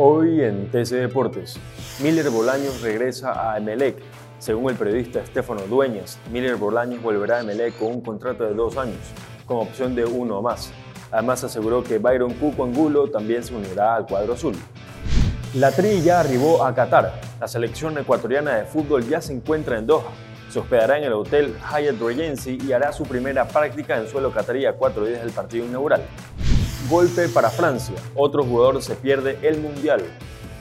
Hoy en TC Deportes, Miller Bolaños regresa a Emelec. Según el periodista Estefano Dueñas, Miller Bolaños volverá a Emelec con un contrato de dos años, con opción de uno o más. Además aseguró que Byron Cuco Angulo también se unirá al cuadro azul. La Tri ya arribó a Qatar. La selección ecuatoriana de fútbol ya se encuentra en Doha. Se hospedará en el hotel Hyatt Regency y hará su primera práctica en suelo catarí a cuatro días del partido inaugural. Golpe para Francia. Otro jugador se pierde el Mundial.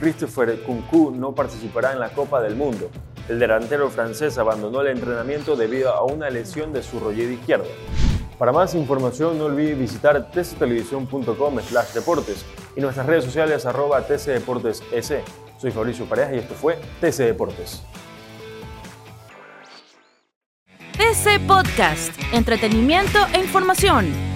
Christopher Kunku no participará en la Copa del Mundo. El delantero francés abandonó el entrenamiento debido a una lesión de su rodilla izquierdo. Para más información no olvide visitar tctelevisión.com slash deportes y nuestras redes sociales arroba tcdeportesec. Soy Fabricio Pareja y esto fue TC Deportes. TC Podcast, entretenimiento e información